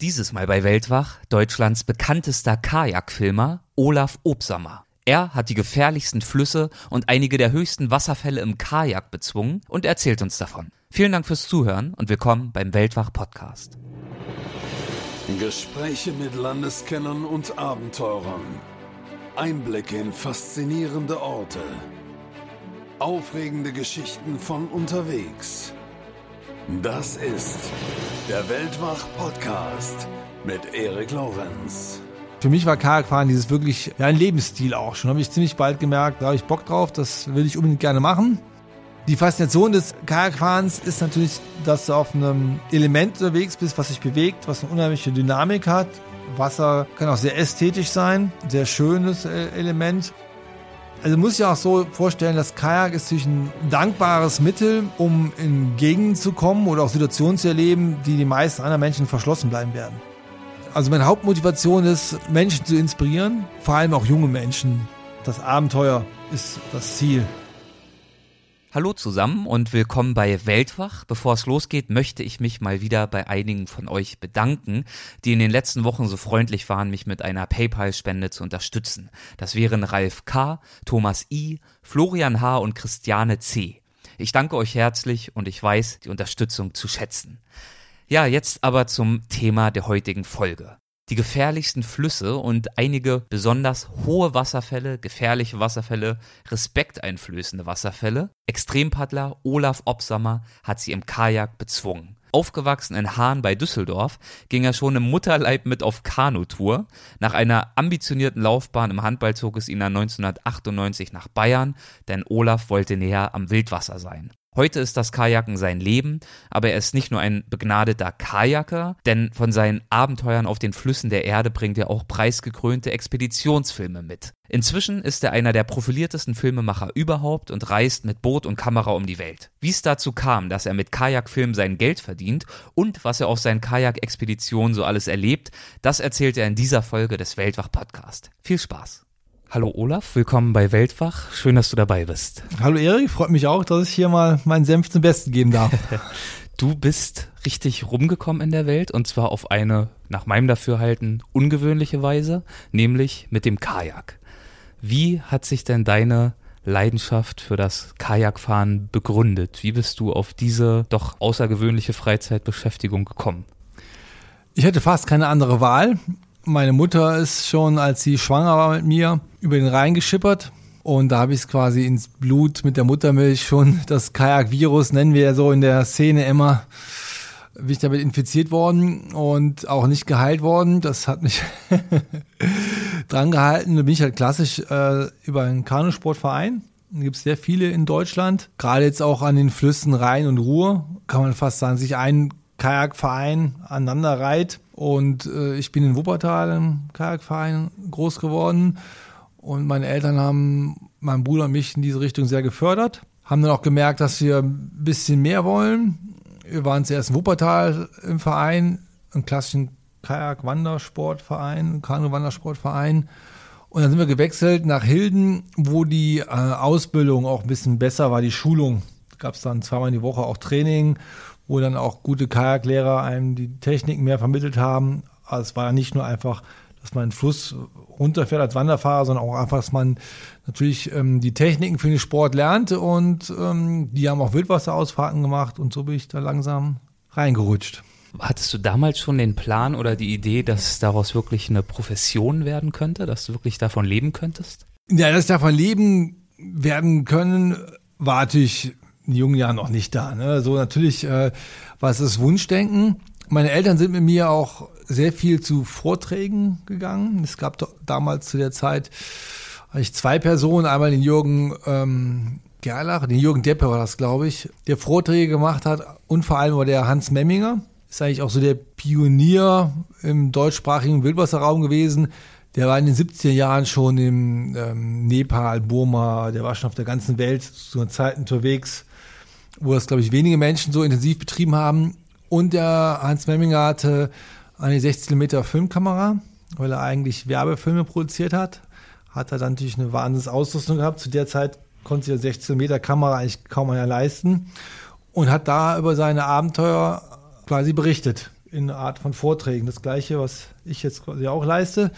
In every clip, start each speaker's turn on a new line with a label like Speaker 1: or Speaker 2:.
Speaker 1: Dieses Mal bei Weltwach Deutschlands bekanntester Kajakfilmer Olaf Obsammer. Er hat die gefährlichsten Flüsse und einige der höchsten Wasserfälle im Kajak bezwungen und erzählt uns davon. Vielen Dank fürs Zuhören und willkommen beim Weltwach Podcast.
Speaker 2: Gespräche mit Landeskennern und Abenteurern. Einblicke in faszinierende Orte. Aufregende Geschichten von unterwegs. Das ist der Weltwach-Podcast mit Erik Lorenz.
Speaker 3: Für mich war Kajakfahren dieses wirklich ja, ein Lebensstil auch schon. Habe ich ziemlich bald gemerkt, da habe ich Bock drauf, das will ich unbedingt gerne machen. Die Faszination des Kajakfahrens ist natürlich, dass du auf einem Element unterwegs bist, was sich bewegt, was eine unheimliche Dynamik hat. Wasser kann auch sehr ästhetisch sein, sehr schönes äh, Element. Also muss ich auch so vorstellen, das Kajak ist natürlich ein dankbares Mittel, um in Gegenden zu kommen oder auch Situationen zu erleben, die die meisten anderen Menschen verschlossen bleiben werden. Also meine Hauptmotivation ist, Menschen zu inspirieren, vor allem auch junge Menschen. Das Abenteuer ist das Ziel.
Speaker 1: Hallo zusammen und willkommen bei Weltwach. Bevor es losgeht, möchte ich mich mal wieder bei einigen von euch bedanken, die in den letzten Wochen so freundlich waren, mich mit einer PayPal-Spende zu unterstützen. Das wären Ralf K., Thomas I., Florian H. und Christiane C. Ich danke euch herzlich und ich weiß die Unterstützung zu schätzen. Ja, jetzt aber zum Thema der heutigen Folge die gefährlichsten Flüsse und einige besonders hohe Wasserfälle, gefährliche Wasserfälle, respekteinflößende Wasserfälle. Extrempaddler Olaf Obsammer hat sie im Kajak bezwungen. Aufgewachsen in Hahn bei Düsseldorf, ging er schon im Mutterleib mit auf Kanutour. Nach einer ambitionierten Laufbahn im Handball zog es ihn dann 1998 nach Bayern, denn Olaf wollte näher am Wildwasser sein. Heute ist das Kajaken sein Leben, aber er ist nicht nur ein begnadeter Kajaker, denn von seinen Abenteuern auf den Flüssen der Erde bringt er auch preisgekrönte Expeditionsfilme mit. Inzwischen ist er einer der profiliertesten Filmemacher überhaupt und reist mit Boot und Kamera um die Welt. Wie es dazu kam, dass er mit Kajakfilmen sein Geld verdient und was er auf seinen Kajakexpeditionen so alles erlebt, das erzählt er in dieser Folge des Weltwach Podcast. Viel Spaß! Hallo Olaf, willkommen bei Weltwach. Schön, dass du dabei bist.
Speaker 3: Hallo Erik, freut mich auch, dass ich hier mal meinen Senf zum Besten geben darf.
Speaker 1: du bist richtig rumgekommen in der Welt und zwar auf eine, nach meinem Dafürhalten, ungewöhnliche Weise, nämlich mit dem Kajak. Wie hat sich denn deine Leidenschaft für das Kajakfahren begründet? Wie bist du auf diese doch außergewöhnliche Freizeitbeschäftigung gekommen?
Speaker 3: Ich hatte fast keine andere Wahl. Meine Mutter ist schon, als sie schwanger war mit mir, über den Rhein geschippert. Und da habe ich es quasi ins Blut mit der Muttermilch schon, das Kajak-Virus nennen wir ja so in der Szene immer, bin ich damit infiziert worden und auch nicht geheilt worden. Das hat mich dran gehalten. Da bin ich halt klassisch äh, über einen Kanusportverein. Da gibt es sehr viele in Deutschland. Gerade jetzt auch an den Flüssen Rhein und Ruhr kann man fast sagen, sich ein Kajakverein aneinander reiht. Und äh, ich bin in Wuppertal im Kajakverein groß geworden. Und meine Eltern haben meinen Bruder und mich in diese Richtung sehr gefördert. Haben dann auch gemerkt, dass wir ein bisschen mehr wollen. Wir waren zuerst in Wuppertal im Verein, im klassischen Kajak-Wandersportverein, Kanu-Wandersportverein. Und dann sind wir gewechselt nach Hilden, wo die äh, Ausbildung auch ein bisschen besser war, die Schulung. Gab es dann zweimal in die Woche auch Training wo dann auch gute Kajaklehrer einem die Techniken mehr vermittelt haben. Also es war ja nicht nur einfach, dass man einen Fluss runterfährt als Wanderfahrer, sondern auch einfach, dass man natürlich ähm, die Techniken für den Sport lernt und ähm, die haben auch Wildwasserausfahrten gemacht und so bin ich da langsam reingerutscht.
Speaker 1: Hattest du damals schon den Plan oder die Idee, dass daraus wirklich eine Profession werden könnte, dass du wirklich davon leben könntest?
Speaker 3: Ja, dass ich davon leben werden können, war natürlich in jungen Jahren noch nicht da. Ne? So natürlich äh, es das Wunschdenken. Meine Eltern sind mit mir auch sehr viel zu Vorträgen gegangen. Es gab damals zu der Zeit ich zwei Personen, einmal den Jürgen ähm, Gerlach, den Jürgen Deppe war das, glaube ich, der Vorträge gemacht hat und vor allem war der Hans Memminger. Ist eigentlich auch so der Pionier im deutschsprachigen Wildwasserraum gewesen. Der war in den 70er Jahren schon im ähm, Nepal, Burma, der war schon auf der ganzen Welt zu einer Zeit unterwegs wo das, glaube ich, wenige Menschen so intensiv betrieben haben. Und der Hans Memminger hatte eine 16 Meter Filmkamera, weil er eigentlich Werbefilme produziert hat. Hat er dann natürlich eine wahnsinnige Ausrüstung gehabt. Zu der Zeit konnte sich eine 16 Meter Kamera eigentlich kaum einer leisten. Und hat da über seine Abenteuer quasi berichtet in einer Art von Vorträgen. Das gleiche, was ich jetzt quasi auch leiste,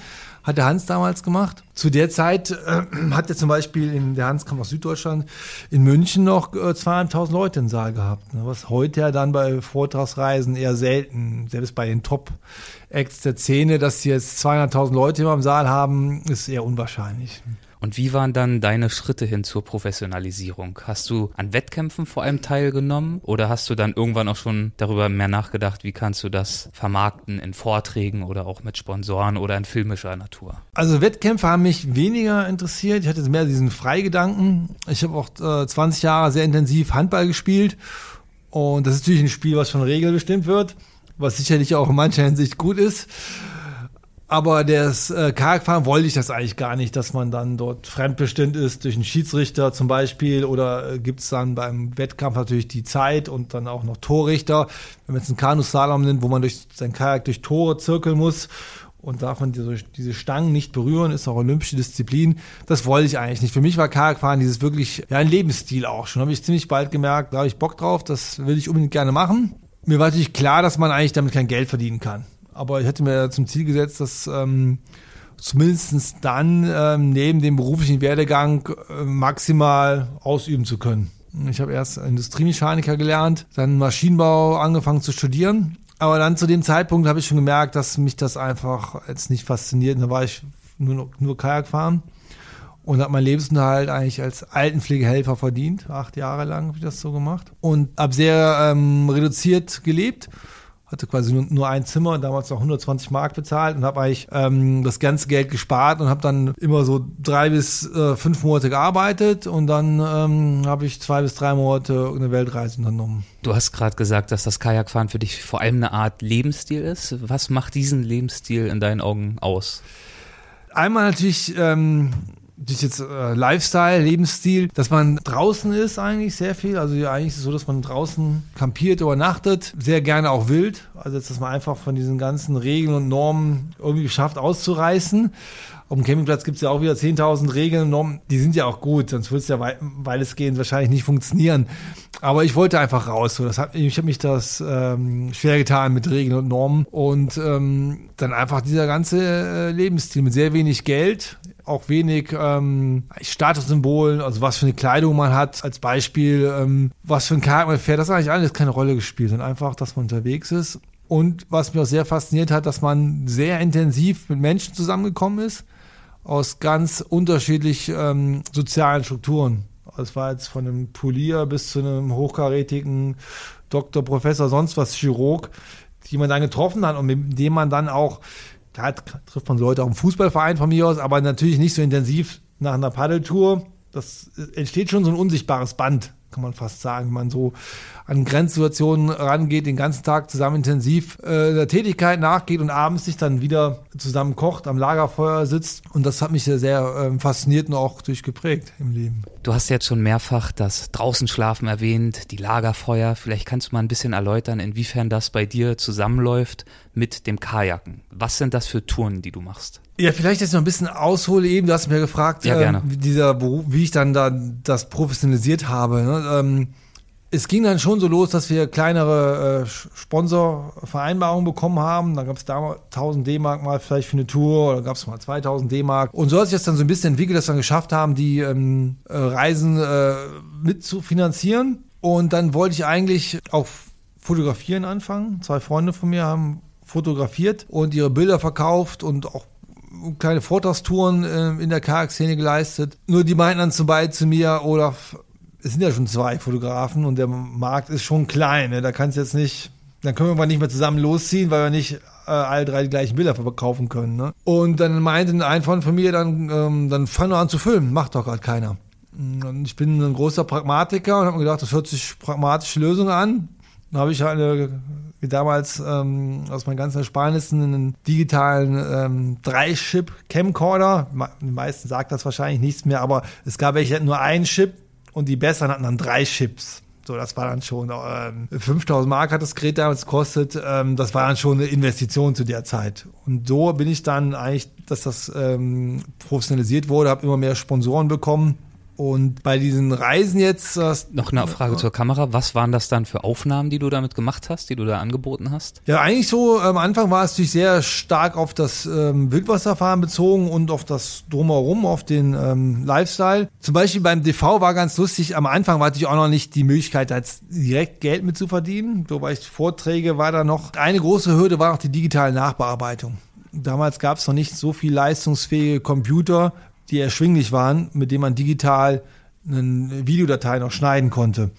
Speaker 3: hat der Hans damals gemacht. Zu der Zeit äh, hat er zum Beispiel, in, der Hans kam aus Süddeutschland, in München noch äh, 200.000 Leute im Saal gehabt. Ne? Was heute ja dann bei Vortragsreisen eher selten, selbst bei den Top-Acts der Szene, dass sie jetzt 200.000 Leute im Saal haben, ist eher unwahrscheinlich.
Speaker 1: Und wie waren dann deine Schritte hin zur Professionalisierung? Hast du an Wettkämpfen vor allem teilgenommen oder hast du dann irgendwann auch schon darüber mehr nachgedacht, wie kannst du das vermarkten in Vorträgen oder auch mit Sponsoren oder in filmischer Natur?
Speaker 3: Also Wettkämpfe haben mich weniger interessiert. Ich hatte mehr diesen Freigedanken. Ich habe auch äh, 20 Jahre sehr intensiv Handball gespielt und das ist natürlich ein Spiel, was von Regeln bestimmt wird, was sicherlich auch in mancher Hinsicht gut ist. Aber das äh, Kajakfahren wollte ich das eigentlich gar nicht, dass man dann dort fremdbestimmt ist durch einen Schiedsrichter zum Beispiel oder äh, gibt es dann beim Wettkampf natürlich die Zeit und dann auch noch Torrichter. Wenn man jetzt einen Kanuslalom nimmt, wo man durch sein Kajak durch Tore zirkeln muss und darf man diese, diese Stangen nicht berühren, ist auch olympische Disziplin. Das wollte ich eigentlich nicht. Für mich war Kajakfahren dieses wirklich, ja, ein Lebensstil auch schon. Habe ich ziemlich bald gemerkt, da habe ich Bock drauf, das will ich unbedingt gerne machen. Mir war natürlich klar, dass man eigentlich damit kein Geld verdienen kann aber ich hätte mir zum Ziel gesetzt, dass ähm, zumindest dann ähm, neben dem beruflichen Werdegang äh, maximal ausüben zu können. Ich habe erst Industriemechaniker gelernt, dann Maschinenbau angefangen zu studieren. Aber dann zu dem Zeitpunkt habe ich schon gemerkt, dass mich das einfach jetzt nicht fasziniert. da war ich nur, nur Kajak fahren und habe meinen Lebensunterhalt eigentlich als Altenpflegehelfer verdient. Acht Jahre lang habe ich das so gemacht und habe sehr ähm, reduziert gelebt hatte quasi nur, nur ein Zimmer, damals noch 120 Mark bezahlt und habe eigentlich ähm, das ganze Geld gespart und habe dann immer so drei bis äh, fünf Monate gearbeitet und dann ähm, habe ich zwei bis drei Monate eine Weltreise unternommen.
Speaker 1: Du hast gerade gesagt, dass das Kajakfahren für dich vor allem eine Art Lebensstil ist. Was macht diesen Lebensstil in deinen Augen aus?
Speaker 3: Einmal natürlich ähm, durch jetzt äh, Lifestyle, Lebensstil, dass man draußen ist eigentlich sehr viel. Also ja, eigentlich ist es so, dass man draußen kampiert, übernachtet, sehr gerne auch wild. Also jetzt, dass man einfach von diesen ganzen Regeln und Normen irgendwie geschafft auszureißen. Auf dem Campingplatz gibt es ja auch wieder 10.000 Regeln und Normen. Die sind ja auch gut, sonst würde es ja wei weitestgehend wahrscheinlich nicht funktionieren. Aber ich wollte einfach raus. So, das hat, ich habe mich das ähm, schwer getan mit Regeln und Normen. Und ähm, dann einfach dieser ganze äh, Lebensstil mit sehr wenig Geld, auch wenig ähm, Statussymbolen, also was für eine Kleidung man hat, als Beispiel, ähm, was für ein Kart man fährt, das hat eigentlich alles keine Rolle gespielt, sondern einfach, dass man unterwegs ist. Und was mich auch sehr fasziniert hat, dass man sehr intensiv mit Menschen zusammengekommen ist aus ganz unterschiedlich ähm, sozialen Strukturen. Es war jetzt von einem Polier bis zu einem hochkarätigen Doktor, Professor, sonst was, Chirurg, die man dann getroffen hat und mit dem man dann auch, klar trifft man Leute auch im Fußballverein von mir aus, aber natürlich nicht so intensiv nach einer Paddeltour. Das entsteht schon so ein unsichtbares Band kann man fast sagen, wenn man so an Grenzsituationen rangeht, den ganzen Tag zusammen intensiv äh, der Tätigkeit nachgeht und abends sich dann wieder zusammen kocht, am Lagerfeuer sitzt. Und das hat mich sehr, sehr äh, fasziniert und auch durchgeprägt im Leben.
Speaker 1: Du hast jetzt schon mehrfach das draußen schlafen erwähnt, die Lagerfeuer. Vielleicht kannst du mal ein bisschen erläutern, inwiefern das bei dir zusammenläuft mit dem Kajaken. Was sind das für Touren, die du machst?
Speaker 3: Ja, vielleicht jetzt noch ein bisschen aushole eben. Du hast mir gefragt,
Speaker 1: ja.
Speaker 3: Äh, dieser Beruf, wie ich dann da das professionalisiert habe. Ne? Ähm, es ging dann schon so los, dass wir kleinere äh, Sponsorvereinbarungen bekommen haben. Da gab es da 1000 D-Mark mal vielleicht für eine Tour oder gab es mal 2000 D-Mark. Und so hat sich das dann so ein bisschen entwickelt, dass wir dann geschafft haben, die ähm, äh, Reisen äh, mit zu finanzieren. Und dann wollte ich eigentlich auch fotografieren anfangen. Zwei Freunde von mir haben fotografiert und ihre Bilder verkauft und auch kleine Vortragstouren äh, in der Kajak-Szene geleistet. Nur die meinten dann zum Beispiel zu mir, Olaf, es sind ja schon zwei Fotografen und der Markt ist schon klein. Ne? Da kannst jetzt nicht, dann können wir mal nicht mehr zusammen losziehen, weil wir nicht äh, alle drei die gleichen Bilder verkaufen können. Ne? Und dann meinte ein Freund von mir, dann, ähm, dann fang doch an zu filmen, macht doch gerade keiner. Und ich bin ein großer Pragmatiker und habe mir gedacht, das hört sich pragmatische Lösung an. Dann habe ich eine wie damals ähm, aus meinen ganzen Ersparnissen einen digitalen ähm, Drei-Chip-Camcorder. Die meisten sagt das wahrscheinlich nichts mehr, aber es gab welche nur einen Chip und die besseren hatten dann drei Chips. So, das war dann schon ähm, 5000 Mark hat das Gerät damals gekostet. Ähm, das war dann schon eine Investition zu der Zeit. Und so bin ich dann eigentlich, dass das ähm, professionalisiert wurde, habe immer mehr Sponsoren bekommen Und bei diesen Reisen jetzt.
Speaker 1: Noch eine Frage zur Kamera. Was waren das dann für Aufnahmen, die du damit gemacht hast, die du da angeboten hast?
Speaker 3: Ja, eigentlich so, am Anfang war es natürlich sehr stark auf das ähm, Wildwasserfahren bezogen und auf das Drumherum, auf den ähm, Lifestyle. Zum Beispiel beim DV war ganz lustig, am Anfang war natürlich auch noch nicht die Möglichkeit, jetzt direkt Geld mit zu verdienen. So war ich Vorträge, war da noch. Eine große Hürde war auch die digitale Nachbearbeitung. Damals gab es noch nicht so viel leistungsfähige Computer, die erschwinglich waren, mit denen man digital eine Videodatei noch schneiden konnte.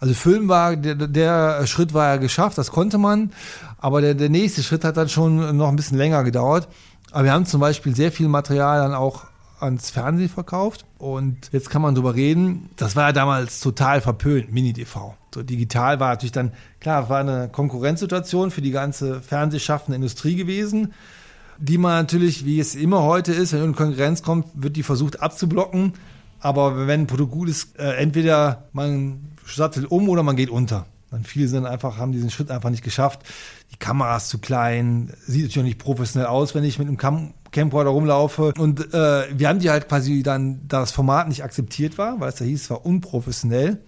Speaker 3: Also Film war, der, der Schritt war ja geschafft, das konnte man, aber der, der nächste Schritt hat dann schon noch ein bisschen länger gedauert. Aber wir haben zum Beispiel sehr viel Material dann auch ans Fernsehen verkauft und jetzt kann man drüber reden. Das war ja damals total verpönt, Mini-DV. So digital war natürlich dann, klar, war eine Konkurrenzsituation für die ganze fernsehschaffende Industrie gewesen die man natürlich, wie es immer heute ist, wenn eine Konkurrenz kommt, wird die versucht abzublocken. Aber wenn ein Produkt gut ist, äh, entweder man sattelt um oder man geht unter. Dann viele sind einfach, haben diesen Schritt einfach nicht geschafft. Die Kamera ist zu klein, sieht natürlich nicht professionell aus, wenn ich mit einem Cam Camcorder rumlaufe. Und äh, wir haben die halt quasi dann, da das Format nicht akzeptiert war, weil es da hieß, es war unprofessionell,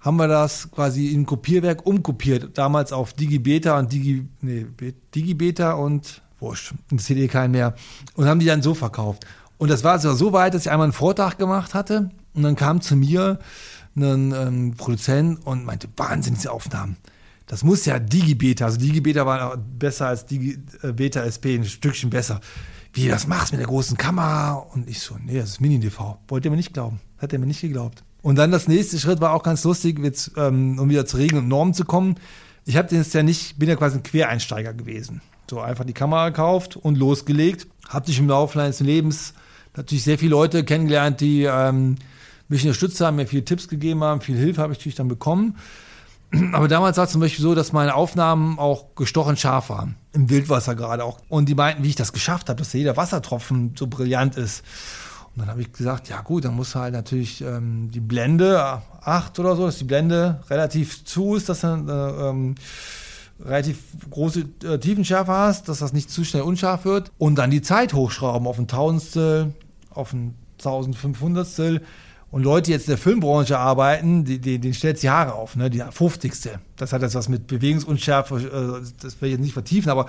Speaker 3: haben wir das quasi in Kopierwerk umkopiert. Damals auf Digibeta und Digi, nee, Digibeta und wurscht, interessiert eh keinen mehr. Und haben die dann so verkauft. Und das war so weit, dass ich einmal einen Vortrag gemacht hatte und dann kam zu mir ein ähm, Produzent und meinte, Wahnsinn, diese Aufnahmen. Das muss ja Digibeta, also Digibeta war besser als Digibeta äh, SP, ein Stückchen besser. Wie, das machst mit der großen Kamera? Und ich so, nee, das ist Mini-DV. Wollt ihr mir nicht glauben. Hat er mir nicht geglaubt. Und dann das nächste Schritt war auch ganz lustig, jetzt, ähm, um wieder zu Regeln und Normen zu kommen. Ich habe jetzt ja nicht, bin ja quasi ein Quereinsteiger gewesen. So einfach die Kamera gekauft und losgelegt. Hab dich im Laufe deines Lebens natürlich sehr viele Leute kennengelernt, die ähm, mich unterstützt haben, mir viele Tipps gegeben haben, viel Hilfe habe ich natürlich dann bekommen. Aber damals war es zum Beispiel so, dass meine Aufnahmen auch gestochen scharf waren. Im Wildwasser gerade auch. Und die meinten, wie ich das geschafft habe, dass jeder Wassertropfen so brillant ist. Und dann habe ich gesagt, ja gut, dann muss halt natürlich ähm, die Blende, acht oder so, dass die Blende relativ zu ist, dass dann äh, ähm, relativ große äh, Tiefenschärfe hast, dass das nicht zu schnell unscharf wird und dann die Zeit hochschrauben auf ein Tausendstel, auf ein 1500stel und Leute, die jetzt in der Filmbranche arbeiten, die, die, denen stellt die Haare auf, ne? Die 50. Das hat jetzt was mit Bewegungsunschärfe, äh, das will ich jetzt nicht vertiefen, aber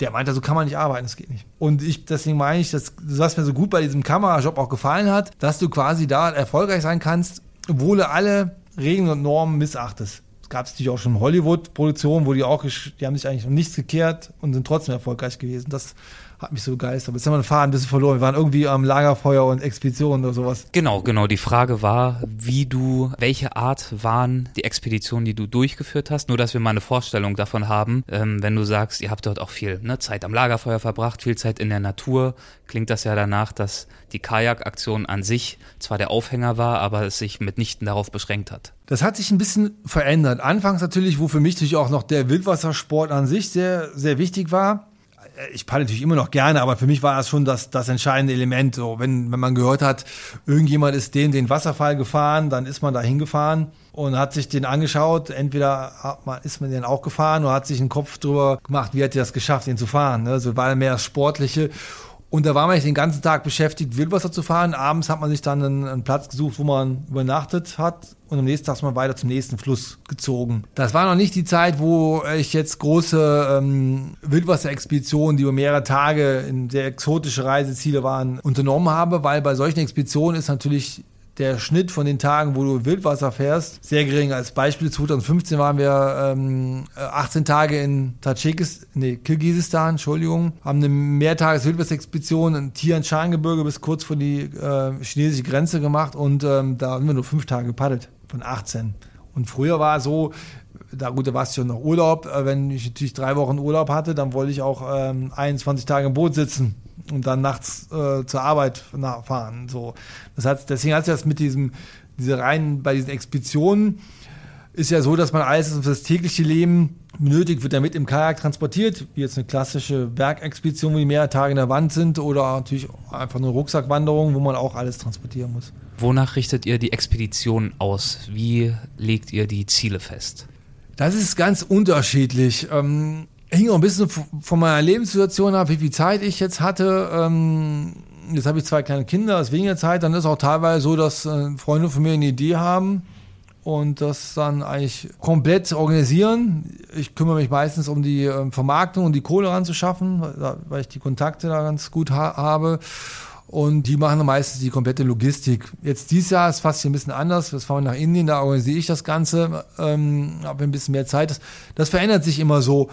Speaker 3: der meinte, so kann man nicht arbeiten, das geht nicht. Und ich, deswegen meine ich, dass was mir so gut bei diesem Kamerajob auch gefallen hat, dass du quasi da erfolgreich sein kannst, obwohl du alle Regeln und Normen missachtest gab es natürlich auch schon Hollywood-Produktionen, wo die auch, die haben sich eigentlich um nichts gekehrt und sind trotzdem erfolgreich gewesen. Das hat mich so begeistert. Jetzt haben wir den Faden ein bisschen verloren. Wir waren irgendwie am Lagerfeuer und Expeditionen oder sowas.
Speaker 1: Genau, genau. Die Frage war, wie du, welche Art waren die Expeditionen, die du durchgeführt hast? Nur, dass wir mal eine Vorstellung davon haben. Ähm, wenn du sagst, ihr habt dort auch viel ne, Zeit am Lagerfeuer verbracht, viel Zeit in der Natur, klingt das ja danach, dass die Kajakaktion an sich zwar der Aufhänger war, aber es sich mitnichten darauf beschränkt hat.
Speaker 3: Das hat sich ein bisschen verändert. Anfangs natürlich, wo für mich natürlich auch noch der Wildwassersport an sich sehr, sehr wichtig war ich paddle natürlich immer noch gerne, aber für mich war das schon das, das entscheidende Element. So, wenn, wenn man gehört hat, irgendjemand ist den, den Wasserfall gefahren, dann ist man da hingefahren und hat sich den angeschaut. Entweder ist man den auch gefahren oder hat sich einen Kopf drüber gemacht, wie hat er das geschafft, den zu fahren. Ne? So war mehr das Sportliche. Und da war man den ganzen Tag beschäftigt, Wildwasser zu fahren. Abends hat man sich dann einen, einen, Platz gesucht, wo man übernachtet hat. Und am nächsten Tag ist man weiter zum nächsten Fluss gezogen. Das war noch nicht die Zeit, wo ich jetzt große ähm, Wildwasserexpeditionen, die über mehrere Tage in sehr exotische Reiseziele waren, unternommen habe, weil bei solchen Expeditionen ist natürlich der Schnitt von den Tagen, wo du Wildwasser fährst, sehr gering. Als Beispiel 2015 waren wir ähm, 18 Tage in Tadschikistan, nee, Kirgisistan, Entschuldigung, haben eine Mehrtages-Wildwasserexpedition in Tian-Shan-Gebirge bis kurz vor die äh, chinesische Grenze gemacht und ähm, da haben wir nur fünf Tage gepaddelt von 18. Und früher war es so, da gut, da war es schon noch Urlaub. Äh, wenn ich natürlich drei Wochen Urlaub hatte, dann wollte ich auch ähm, 21 Tage im Boot sitzen und dann nachts äh, zur Arbeit fahren. So. Das heißt, deswegen hat sich das mit diesem, diese rein bei diesen Expeditionen ist ja so, dass man alles für das tägliche Leben benötigt, wird damit im Kajak transportiert, wie jetzt eine klassische Bergexpedition, wo die mehrere Tage in der Wand sind oder natürlich einfach eine Rucksackwanderung, wo man auch alles transportieren muss.
Speaker 1: Wonach richtet ihr die Expedition aus? Wie legt ihr die Ziele fest?
Speaker 3: Das ist ganz unterschiedlich. Ähm, hing auch ein bisschen von meiner Lebenssituation ab, wie viel Zeit ich jetzt hatte. Ähm, jetzt habe ich zwei kleine Kinder, das ist weniger Zeit, dann ist auch teilweise so, dass äh, Freunde von mir eine Idee haben und das dann eigentlich komplett organisieren. Ich kümmere mich meistens um die äh, Vermarktung und die Kohle ranzuschaffen, weil, ich die Kontakte da ganz gut ha habe. Und die machen dann meistens die komplette Logistik. Jetzt dieses Jahr ist fast ein bisschen anders. Wir fahren nach Indien, da organisiere ich das Ganze, ähm, habe ein bisschen mehr Zeit. Das, das verändert sich immer so.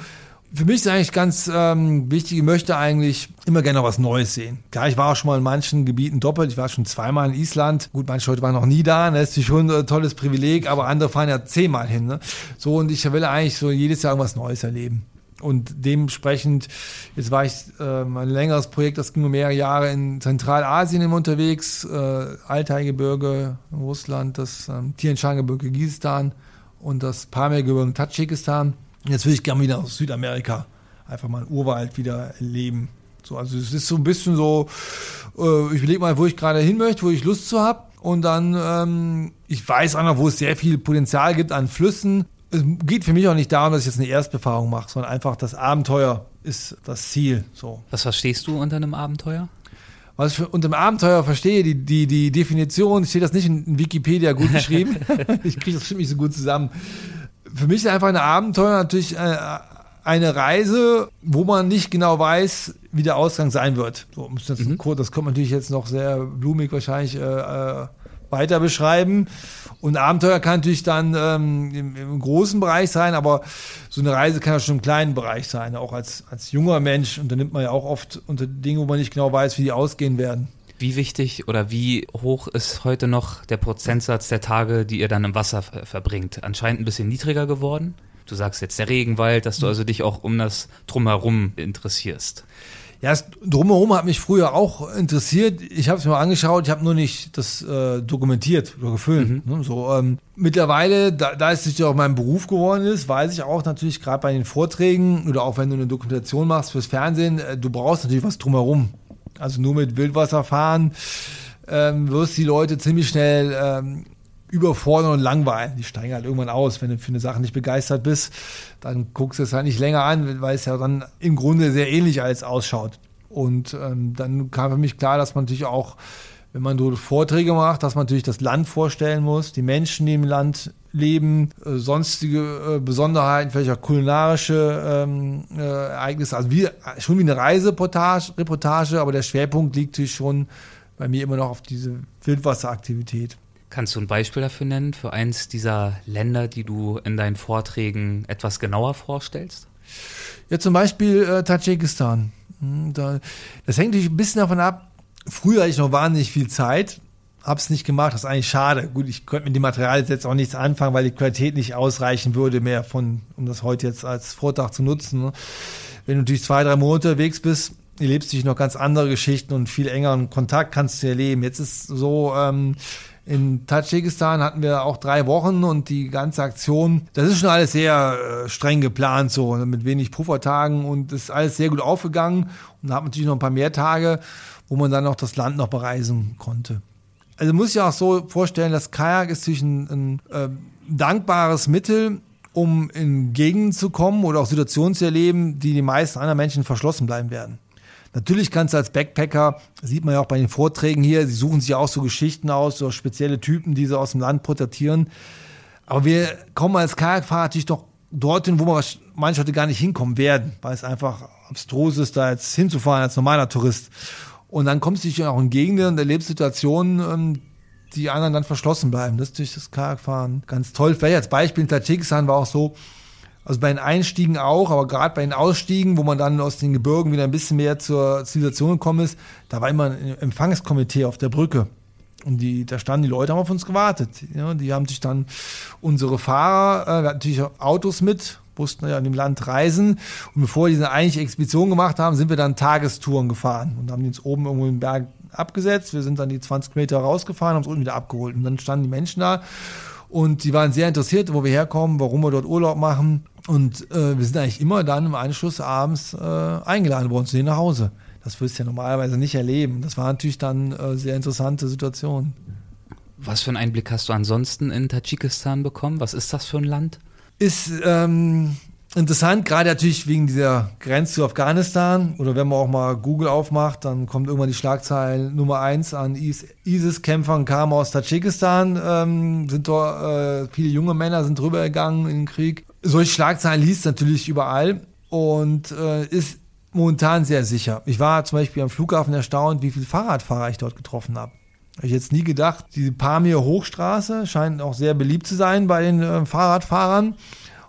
Speaker 3: Für mich ist eigentlich ganz ähm, wichtig, ich möchte eigentlich immer gerne noch was Neues sehen. Klar, ich war auch schon mal in manchen Gebieten doppelt. Ich war schon zweimal in Island. Gut, manche Leute waren noch nie da. Ne? Das ist schon ein tolles Privileg, aber andere fahren ja zehnmal hin. Ne? So, und ich will eigentlich so jedes Jahr irgendwas Neues erleben. Und dementsprechend, jetzt war ich äh, ein längeres Projekt, das ging nur mehrere Jahre in Zentralasien unterwegs, äh, Altaigebirge, Russland, das ähm, Tianschangebirge, Kirgisistan und das Pamirgebirge, Tadschikistan. Jetzt will ich gerne wieder aus Südamerika einfach mal einen Urwald wieder erleben. So, also es ist so ein bisschen so, äh, ich überlege mal, wo ich gerade hin möchte, wo ich Lust zu habe. Und dann, ähm, ich weiß auch noch, wo es sehr viel Potenzial gibt an Flüssen. Es geht für mich auch nicht darum, dass ich jetzt eine Erstbefahrung mache, sondern einfach das Abenteuer ist das Ziel. So.
Speaker 1: Was verstehst du unter einem Abenteuer?
Speaker 3: Was ich unter dem Abenteuer verstehe, die, die, die Definition, steht das nicht in Wikipedia gut geschrieben. ich kriege das bestimmt nicht so gut zusammen für mich ist einfach ein Abenteuer natürlich äh, eine Reise, wo man nicht genau weiß, wie der Ausgang sein wird. So, das, mhm. das kommt natürlich jetzt noch sehr blumig wahrscheinlich äh, äh, weiter beschreiben. Und Abenteuer kann natürlich dann ähm, im, im, großen Bereich sein, aber so eine Reise kann ja schon im kleinen Bereich sein, auch als, als junger Mensch. Und da nimmt man ja auch oft unter Dinge, wo man nicht genau weiß, wie die ausgehen werden.
Speaker 1: Wie wichtig oder wie hoch ist heute noch der Prozentsatz der Tage, die ihr dann im Wasser verbringt? Anscheinend ein bisschen niedriger geworden. Du sagst jetzt der Regenwald, dass du mhm. also dich auch um das Drumherum interessierst.
Speaker 3: Ja, das Drumherum hat mich früher auch interessiert. Ich habe es mir mal angeschaut, ich habe nur nicht das äh, dokumentiert oder gefilmt. Mhm. Ne, so, ähm, mittlerweile, da, da es sich auch mein Beruf geworden ist, weiß ich auch natürlich gerade bei den Vorträgen oder auch wenn du eine Dokumentation machst fürs Fernsehen, äh, du brauchst natürlich was drumherum. Also nur mit Wildwasserfahren ähm, wirst die Leute ziemlich schnell ähm, überfordern und langweilen. Die steigen halt irgendwann aus. Wenn du für eine Sache nicht begeistert bist, dann guckst du es halt nicht länger an, weil es ja dann im Grunde sehr ähnlich als ausschaut. Und ähm, dann kam für mich klar, dass man natürlich auch, wenn man dort Vorträge macht, dass man natürlich das Land vorstellen muss, die Menschen, die im Land leben, äh, sonstige äh, Besonderheiten, vielleicht auch kulinarische ähm, äh, Ereignisse. Also wie, schon wie eine Reisereportage, Reportage, aber der Schwerpunkt liegt natürlich schon bei mir immer noch auf diese Wildwasseraktivität.
Speaker 1: Kannst du ein Beispiel dafür nennen, für eins dieser Länder, die du in deinen Vorträgen etwas genauer vorstellst?
Speaker 3: Ja, zum Beispiel äh, Tadschikistan. Hm, da, das hängt natürlich ein bisschen davon ab. Früher hatte ich noch wahnsinnig viel Zeit, habe es nicht gemacht. Das ist eigentlich schade. Gut, ich könnte mit dem Material jetzt auch nichts anfangen, weil die Qualität nicht ausreichen würde mehr von, um das heute jetzt als Vortrag zu nutzen. Ne? Wenn du natürlich zwei, drei Monate unterwegs bist, erlebst du dich noch ganz andere Geschichten und viel engeren Kontakt kannst du erleben. Jetzt ist so, ähm, in Tadschikistan hatten wir auch drei Wochen und die ganze Aktion, das ist schon alles sehr äh, streng geplant, so ne, mit wenig Puffertagen und ist alles sehr gut aufgegangen. Und da hat man natürlich noch ein paar mehr Tage, wo man dann noch das Land noch bereisen konnte. Also muss ich auch so vorstellen, das Kajak ist natürlich ein, ein äh, dankbares Mittel, um in Gegenden zu kommen oder auch Situationen zu erleben, die die meisten anderen Menschen verschlossen bleiben werden. Natürlich kannst du als Backpacker, sieht man ja auch bei den Vorträgen hier, sie suchen sich auch so Geschichten aus, so spezielle Typen, die sie aus dem Land porträtieren. Aber wir kommen als Kajakfahrer natürlich doch dorthin, wo wir manche heute gar nicht hinkommen werden, weil es einfach abstrus ist, da jetzt hinzufahren als normaler Tourist. Und dann kommst du dich auch in Gegenden und erlebst Situationen, ähm, die anderen dann verschlossen bleiben. Das ist durch das Kajakfahren ganz toll. Vielleicht als Beispiel in Tadschikistan war auch so, also bei den Einstiegen auch, aber gerade bei den Ausstiegen, wo man dann aus den Gebirgen wieder ein bisschen mehr zur Zivilisation gekommen ist, da war immer ein Empfangskomitee auf der Brücke. Und die, da standen die Leute, haben auf uns gewartet. Ja, die haben sich dann unsere Fahrer, äh, wir hatten natürlich Autos mit, mussten ja in dem Land reisen. Und bevor wir diese eigentliche Expedition gemacht haben, sind wir dann Tagestouren gefahren und haben uns oben irgendwo im Berg abgesetzt. Wir sind dann die 20 Meter rausgefahren, haben uns unten wieder abgeholt. Und dann standen die Menschen da und die waren sehr interessiert, wo wir herkommen, warum wir dort Urlaub machen. Und äh, wir sind eigentlich immer dann im Anschluss abends äh, eingeladen worden zu denen nach Hause. Das wirst du ja normalerweise nicht erleben. Das war natürlich dann äh, sehr interessante Situation.
Speaker 1: Was für einen Einblick hast du ansonsten in Tadschikistan bekommen? Was ist das für ein Land?
Speaker 3: Ist ähm, interessant, gerade natürlich wegen dieser Grenze zu Afghanistan oder wenn man auch mal Google aufmacht, dann kommt irgendwann die Schlagzeile Nummer eins an ISIS-Kämpfern kamen aus Tadschikistan, ähm, sind dort, äh, viele junge Männer sind drüber gegangen in den Krieg. Solche Schlagzeilen liest natürlich überall und äh, ist momentan sehr sicher. Ich war zum Beispiel am Flughafen erstaunt, wie viele Fahrradfahrer ich dort getroffen habe. Habe ich jetzt nie gedacht. Die Pamir Hochstraße scheint auch sehr beliebt zu sein bei den äh, Fahrradfahrern.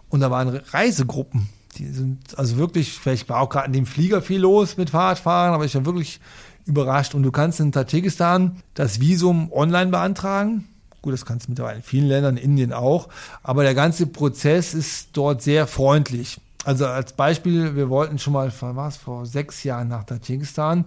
Speaker 3: Und da waren Reisegruppen. Die sind also wirklich, vielleicht war auch gerade in dem Flieger viel los mit Fahrradfahrern, aber ich war wirklich überrascht. Und du kannst in Tadschikistan das Visum online beantragen. Gut, das kannst du mittlerweile in vielen Ländern, in Indien auch. Aber der ganze Prozess ist dort sehr freundlich. Also als Beispiel, wir wollten schon mal, war es vor sechs Jahren nach Tadschikistan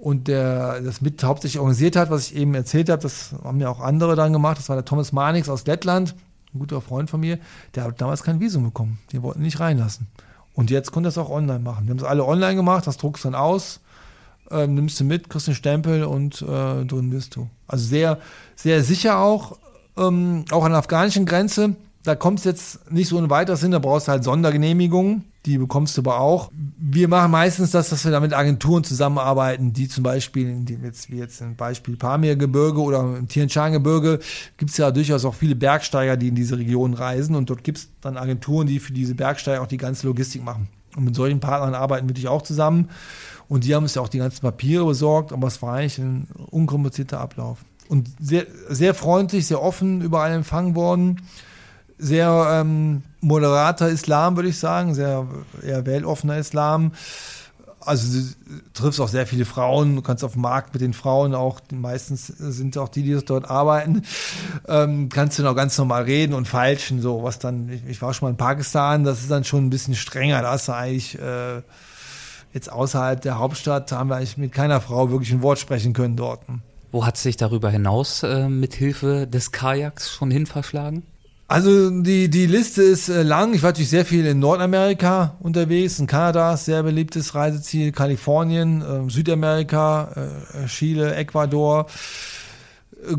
Speaker 3: und der das mit hauptsächlich organisiert hat, was ich eben erzählt habe, das haben ja auch andere dann gemacht, das war der Thomas Manix aus Lettland, ein guter Freund von mir, der hat damals kein Visum bekommen. Die wollten nicht reinlassen. Und jetzt konnte er es auch online machen. Wir haben es alle online gemacht, das druckst dann aus, äh, nimmst du mit, kriegst einen Stempel und äh, drin bist du. Also sehr, sehr sicher auch, ähm, auch an der afghanischen Grenze. Da kommt es jetzt nicht so in weiter Sinn, da brauchst du halt Sondergenehmigungen. Die bekommst du aber auch. Wir machen meistens das, dass wir da mit Agenturen zusammenarbeiten, die zum Beispiel, die jetzt, wie jetzt im Beispiel Pamirgebirge oder im Tianshan-Gebirge, gibt es ja durchaus auch viele Bergsteiger, die in diese Region reisen und dort gibt es dann Agenturen, die für diese Bergsteiger auch die ganze Logistik machen. Und mit solchen Partnern arbeiten wir natürlich auch zusammen. Und die haben uns ja auch die ganzen Papiere besorgt, aber es war eigentlich ein unkomplizierter Ablauf. Und sehr, sehr freundlich, sehr offen überall empfangen worden sehr ähm, moderater Islam, würde ich sagen, sehr eher weltoffener Islam. Also du triffst auch sehr viele Frauen, du kannst auf dem Markt mit den Frauen auch, meistens sind auch die, die dort arbeiten, ähm, kannst du noch ganz normal reden und feilschen, so was dann, ich, ich, war schon mal in Pakistan, das ist dann schon ein bisschen strenger, da hast du eigentlich äh, jetzt außerhalb der Hauptstadt, haben wir eigentlich mit keiner Frau wirklich ein Wort sprechen können dort.
Speaker 1: Wo hat sich darüber hinaus äh, mit Hilfe des Kajaks schon hin verschlagen?
Speaker 3: Also die, die Liste ist äh, lang. Ich war natürlich sehr viel in Nordamerika unterwegs, in Kanada, sehr beliebtes Reiseziel, Kalifornien, äh, Südamerika, äh, Chile, Ecuador,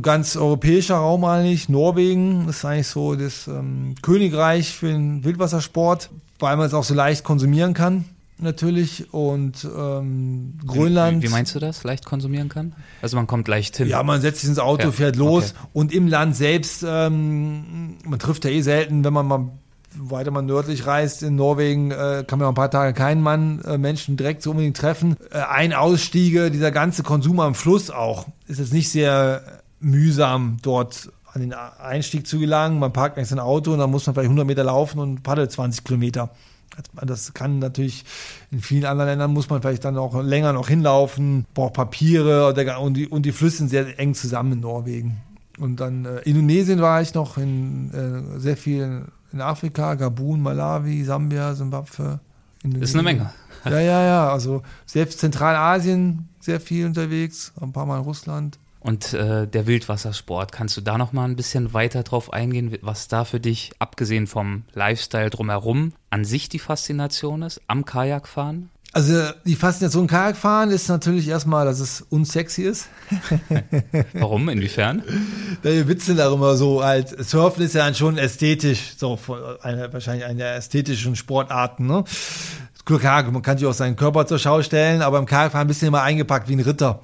Speaker 3: ganz europäischer Raum eigentlich, Norwegen ist eigentlich so das ähm, Königreich für den Wildwassersport, weil man es auch so leicht konsumieren kann natürlich und ähm, Grönland.
Speaker 1: Wie, wie, meinst du das? Leicht konsumieren kann? Also man kommt leicht hin.
Speaker 3: Ja, man setzt sich ins Auto, ja. fährt los okay. und im Land selbst, ähm, man trifft ja eh selten, wenn man mal weiter man nördlich reist, in Norwegen äh, kann man ein paar Tage keinen Mann, äh, Menschen direkt so unbedingt treffen. Äh, ein Ausstiege, dieser ganze Konsum am Fluss auch, ist jetzt nicht sehr mühsam dort an den Einstieg zu gelangen. Man parkt eigentlich sein Auto und dann muss man vielleicht 100 Meter laufen und paddelt 20 Kilometer. Das kann natürlich in vielen anderen Ländern muss man vielleicht dann auch länger noch hinlaufen, braucht Papiere und die, und die Flüsse sind sehr eng zusammen in Norwegen. Und dann äh, Indonesien war ich noch in äh, sehr viel in Afrika, Gabun, Malawi, Sambia, Simbabwe.
Speaker 1: Indonesien. Ist eine Menge.
Speaker 3: Ja, ja, ja. Also selbst Zentralasien sehr viel unterwegs, ein paar Mal in Russland.
Speaker 1: Und äh, der Wildwassersport, kannst du da noch mal ein bisschen weiter drauf eingehen, was da für dich, abgesehen vom Lifestyle drumherum, an sich die Faszination ist, am Kajakfahren?
Speaker 3: Also die Faszination Kajakfahren ist natürlich erstmal, dass es unsexy ist.
Speaker 1: Warum? Inwiefern?
Speaker 3: Wir witzen darüber so halt. Surfen ist ja schon ästhetisch, so eine, wahrscheinlich eine der ästhetischen Sportarten. Ne? Klar, man kann sich auch seinen Körper zur Schau stellen, aber im Kajakfahren ein bisschen immer eingepackt wie ein Ritter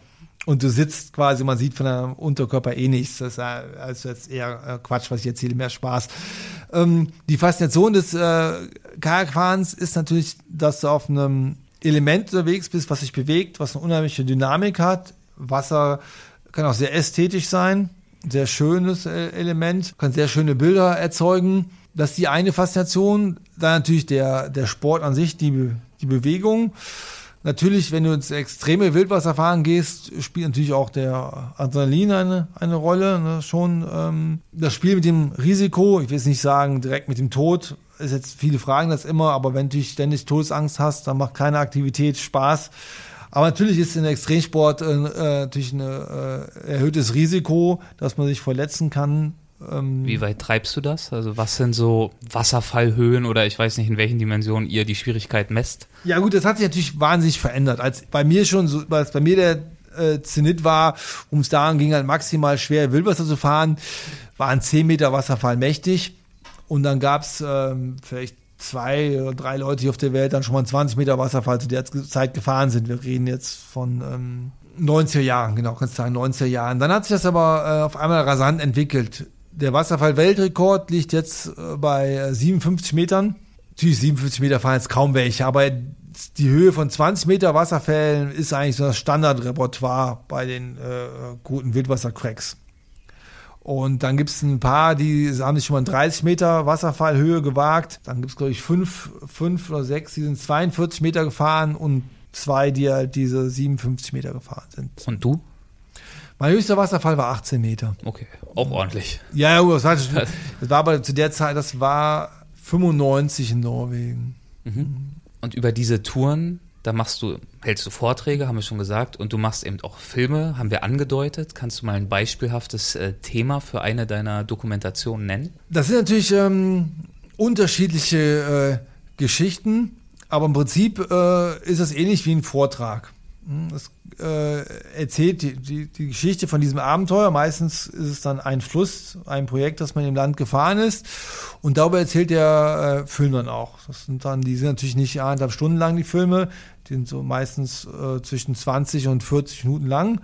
Speaker 3: und du sitzt quasi, man sieht von deinem Unterkörper eh nichts. Das ist also jetzt eher äh, Quatsch, was ich erzähle, mehr Spaß. Ähm, die Faszination des äh, Kajakfahrens ist natürlich, dass du auf einem Element unterwegs bist, was sich bewegt, was eine unheimliche Dynamik hat. Wasser kann auch sehr ästhetisch sein, sehr schönes äh, Element, kann sehr schöne Bilder erzeugen. Das ist die eine Faszination. Dann natürlich der, der Sport an sich, die, die Bewegung. Natürlich, wenn du ins extreme Wildwasserfahren gehst, spielt natürlich auch der Adrenalin eine, eine Rolle. Ne? Schon ähm, das Spiel mit dem Risiko, ich will es nicht sagen direkt mit dem Tod, ist jetzt, viele fragen das immer, aber wenn du ständig Todesangst hast, dann macht keine Aktivität Spaß. Aber natürlich ist in Extremsport äh, natürlich ein äh, erhöhtes Risiko, dass man sich verletzen kann.
Speaker 1: Ähm, Wie weit treibst du das? Also was sind so Wasserfallhöhen oder ich weiß nicht, in welchen Dimensionen ihr die Schwierigkeit messt?
Speaker 3: Ja gut, das hat sich natürlich wahnsinnig verändert. Als bei mir schon, so, als bei mir der äh, Zenit war, um es daran ging halt maximal schwer Wildwasser zu fahren, waren 10 Meter Wasserfall mächtig. Und dann gab es ähm, vielleicht zwei oder drei Leute hier auf der Welt dann schon mal 20 Meter Wasserfall zu der Zeit gefahren sind. Wir reden jetzt von ähm, 90er Jahren, genau, kannst du sagen 90er Jahren. Dann hat sich das aber äh, auf einmal rasant entwickelt. Der Wasserfall-Weltrekord liegt jetzt äh, bei 57 Metern. Natürlich 57 Meter fahren jetzt kaum welche, aber die Höhe von 20 Meter Wasserfällen ist eigentlich so das Standardrepertoire bei den äh, guten Wildwassercracks. Und dann gibt es ein paar, die haben sich schon mal 30 Meter Wasserfallhöhe gewagt. Dann gibt es, glaube ich, fünf, fünf oder sechs, die sind 42 Meter gefahren und zwei, die halt diese 57 Meter gefahren sind.
Speaker 1: Und du?
Speaker 3: Mein höchster Wasserfall war 18 Meter.
Speaker 1: Okay, auch ordentlich.
Speaker 3: Ja, ja, das war, das war aber zu der Zeit, das war 95 in Norwegen.
Speaker 1: Mhm. Und über diese Touren, da machst du, hältst du Vorträge, haben wir schon gesagt, und du machst eben auch Filme, haben wir angedeutet. Kannst du mal ein beispielhaftes äh, Thema für eine deiner Dokumentationen nennen?
Speaker 3: Das sind natürlich ähm, unterschiedliche äh, Geschichten, aber im Prinzip äh, ist es ähnlich wie ein Vortrag. Es äh, erzählt die, die, die, Geschichte von diesem Abenteuer. Meistens ist es dann ein Fluss, ein Projekt, das man im Land gefahren ist. Und darüber erzählt der äh, Film dann auch. Das sind dann, die sind natürlich nicht anderthalb Stunden lang, die Filme. Die sind so meistens äh, zwischen 20 und 40 Minuten lang.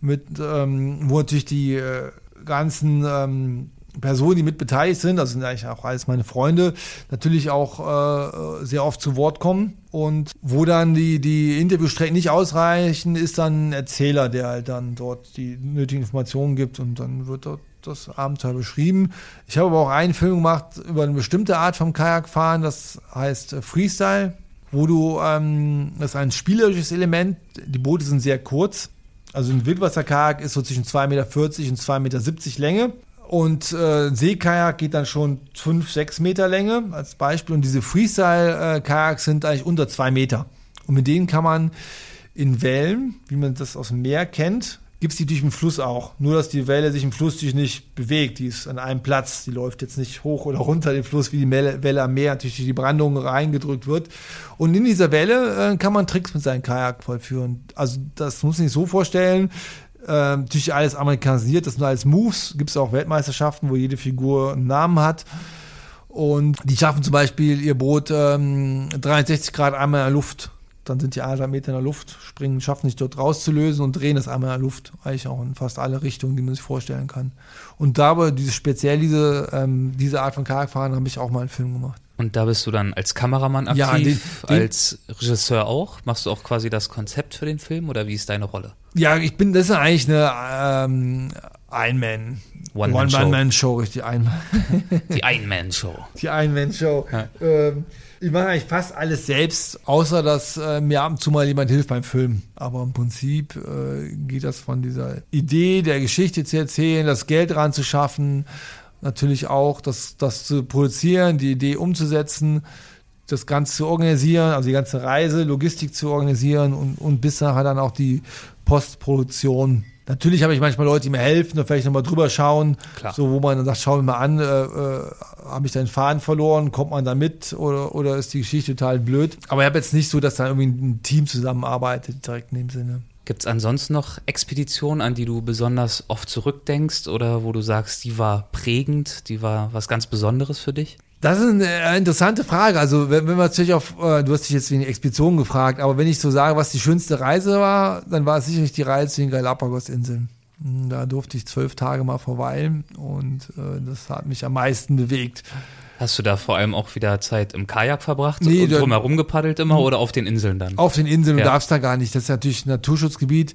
Speaker 3: Mit, ähm, wo natürlich die äh, ganzen ähm, Personen, die mit beteiligt sind, das sind eigentlich auch alles meine Freunde, natürlich auch äh, sehr oft zu Wort kommen. Und wo dann die, die Interviewstrecken nicht ausreichen, ist dann ein Erzähler, der halt dann dort die nötigen Informationen gibt und dann wird dort das Abenteuer beschrieben. Ich habe aber auch einen Film gemacht über eine bestimmte Art vom Kajakfahren, das heißt äh, Freestyle, wo du, ähm, das ist ein spielerisches Element, die Boote sind sehr kurz. Also ein Wildwasserkajak ist so zwischen 2,40 Meter und 2,70 Meter Länge. Und äh, Seekajak geht dann schon 5, 6 Meter Länge als Beispiel. Und diese Freestyle-Kajaks sind eigentlich unter 2 Meter. Und mit denen kann man in Wellen, wie man das aus dem Meer kennt, gibt es die durch den Fluss auch. Nur, dass die Welle sich im Fluss sich nicht bewegt. Die ist an einem Platz. Die läuft jetzt nicht hoch oder runter den Fluss, wie die Welle am Meer natürlich durch die Brandung reingedrückt wird. Und in dieser Welle äh, kann man Tricks mit seinem Kajak vollführen. Also das muss man sich so vorstellen. Äh, natürlich alles amerikanisiert, das sind alles Moves. Gibt es auch Weltmeisterschaften, wo jede Figur einen Namen hat. Und die schaffen zum Beispiel ihr Boot ähm, 63 Grad einmal in der Luft. Dann sind die anderthalb Meter in der Luft, springen, schaffen sich dort rauszulösen und drehen es einmal in der Luft. Eigentlich auch in fast alle Richtungen, die man sich vorstellen kann. Und dabei, diese, speziell diese, ähm, diese Art von Kajakfahren, habe ich auch mal einen Film gemacht.
Speaker 1: Und da bist du dann als Kameramann aktiv, ja, den, den, als Regisseur auch? Machst du auch quasi das Konzept für den Film oder wie ist deine Rolle?
Speaker 3: Ja, ich bin, das ist eigentlich eine ähm, Ein-Man. One-Man-Show, One richtig. Ein
Speaker 1: Die Ein-Man-Show.
Speaker 3: Die Ein-Man-Show. Ja. Ähm, ich mache eigentlich fast alles selbst, außer dass äh, mir ab und zu mal jemand hilft beim Film. Aber im Prinzip äh, geht das von dieser Idee der Geschichte zu erzählen, das Geld ranzuschaffen, natürlich auch das, das zu produzieren, die Idee umzusetzen, das Ganze zu organisieren, also die ganze Reise, Logistik zu organisieren und, und bis nachher dann auch die Postproduktion. Natürlich habe ich manchmal Leute, die mir helfen und vielleicht nochmal drüber schauen, Klar. so wo man dann sagt, schau mir mal an, äh, äh, habe ich deinen Faden verloren, kommt man da mit oder, oder ist die Geschichte total blöd. Aber ich habe jetzt nicht so, dass da irgendwie ein Team zusammenarbeitet, direkt in dem Sinne.
Speaker 1: Gibt es ansonsten noch Expeditionen, an die du besonders oft zurückdenkst oder wo du sagst, die war prägend, die war was ganz Besonderes für dich?
Speaker 3: Das ist eine interessante Frage. Also wenn, wenn wir natürlich auf, äh, du hast dich jetzt wegen Expeditionen gefragt, aber wenn ich so sage, was die schönste Reise war, dann war es sicherlich die Reise zu den Galapagos-Inseln. Hm, da durfte ich zwölf Tage mal verweilen und äh, das hat mich am meisten bewegt.
Speaker 1: Hast du da vor allem auch wieder Zeit im Kajak verbracht nee, und drumherum gepaddelt immer oder auf den Inseln dann?
Speaker 3: Auf den Inseln, ja. du darfst da gar nicht. Das ist natürlich ein Naturschutzgebiet.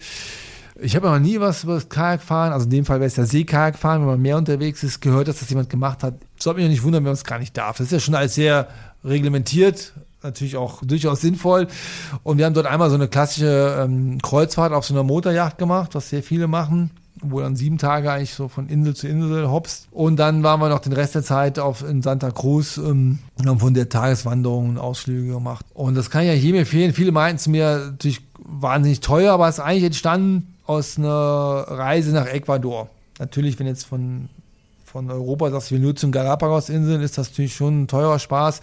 Speaker 3: Ich habe aber nie was über das Kajakfahren, also in dem Fall wäre es ja Seekajakfahren, wenn man mehr unterwegs ist, gehört, dass das jemand gemacht hat. Sollte mich ja nicht wundern, wenn man es gar nicht darf. Das ist ja schon alles sehr reglementiert, natürlich auch durchaus sinnvoll. Und wir haben dort einmal so eine klassische ähm, Kreuzfahrt auf so einer Motorjacht gemacht, was sehr viele machen wo dann sieben Tage eigentlich so von Insel zu Insel hoppst. Und dann waren wir noch den Rest der Zeit auf, in Santa Cruz ähm, und haben von der Tageswanderung und Ausflüge gemacht. Und das kann ich ja jedem empfehlen. Viele meinten es mir natürlich wahnsinnig teuer, aber es ist eigentlich entstanden aus einer Reise nach Ecuador. Natürlich, wenn jetzt von, von Europa sagst, wir nur zum Galapagos-Inseln, ist das natürlich schon ein teurer Spaß.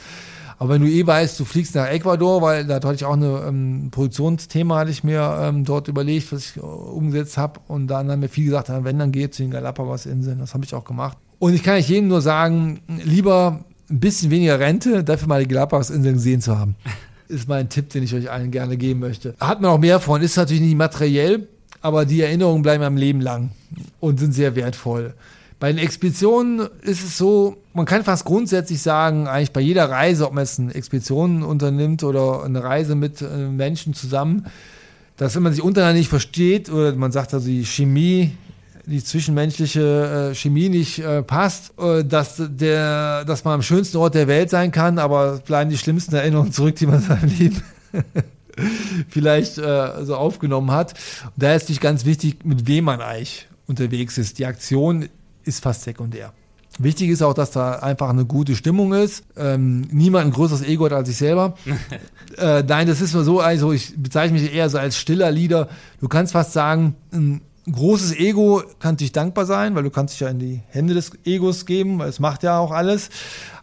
Speaker 3: Aber wenn du eh weißt, du fliegst nach Ecuador, weil da hatte ich auch ein ähm, Produktionsthema, hatte ich mir ähm, dort überlegt, was ich äh, umgesetzt habe. Und dann haben mir viele gesagt, wenn, dann geht zu den Galapagos-Inseln. Das habe ich auch gemacht. Und ich kann euch jedem nur sagen, lieber ein bisschen weniger Rente, dafür mal die Galapagos-Inseln gesehen zu haben. Ist mein Tipp, den ich euch allen gerne geben möchte. Hat man auch mehr von, ist natürlich nicht materiell, aber die Erinnerungen bleiben am Leben lang und sind sehr wertvoll. Bei den Expeditionen ist es so, man kann fast grundsätzlich sagen, eigentlich bei jeder Reise, ob man jetzt eine Expedition unternimmt oder eine Reise mit äh, Menschen zusammen, dass wenn man sich untereinander nicht versteht oder man sagt also die Chemie, die zwischenmenschliche äh, Chemie nicht äh, passt, dass der, dass man am schönsten Ort der Welt sein kann, aber bleiben die schlimmsten Erinnerungen zurück, die man in seinem Leben vielleicht so aufgenommen hat. Und da ist natürlich ganz wichtig, mit wem man eigentlich unterwegs ist. Die Aktion ist fast sekundär. Wichtig ist auch, dass da einfach eine gute Stimmung ist. Ähm, niemand ein größeres Ego hat als ich selber. äh, nein, das ist nur so, also ich bezeichne mich eher so als stiller Leader. Du kannst fast sagen, ein großes Ego kann dich dankbar sein, weil du kannst dich ja in die Hände des Egos geben, weil es macht ja auch alles.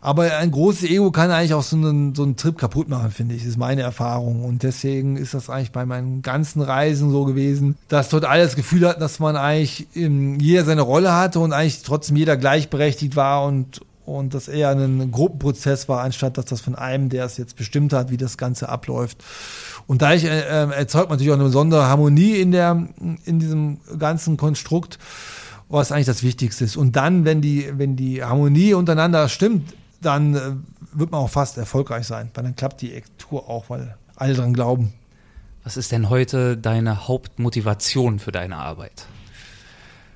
Speaker 3: Aber ein großes Ego kann eigentlich auch so einen, so einen Trip kaputt machen, finde ich. Das ist meine Erfahrung. Und deswegen ist das eigentlich bei meinen ganzen Reisen so gewesen, dass dort alles das Gefühl hat, dass man eigentlich jeder seine Rolle hatte und eigentlich trotzdem jeder gleichberechtigt war und, und das eher ein Gruppenprozess war, anstatt dass das von einem, der es jetzt bestimmt hat, wie das Ganze abläuft. Und dadurch äh, äh, erzeugt man natürlich auch eine besondere Harmonie in, der, in diesem ganzen Konstrukt, was eigentlich das Wichtigste ist. Und dann, wenn die, wenn die Harmonie untereinander stimmt, dann äh, wird man auch fast erfolgreich sein, weil dann klappt die Tour auch, weil alle dran glauben.
Speaker 1: Was ist denn heute deine Hauptmotivation für deine Arbeit?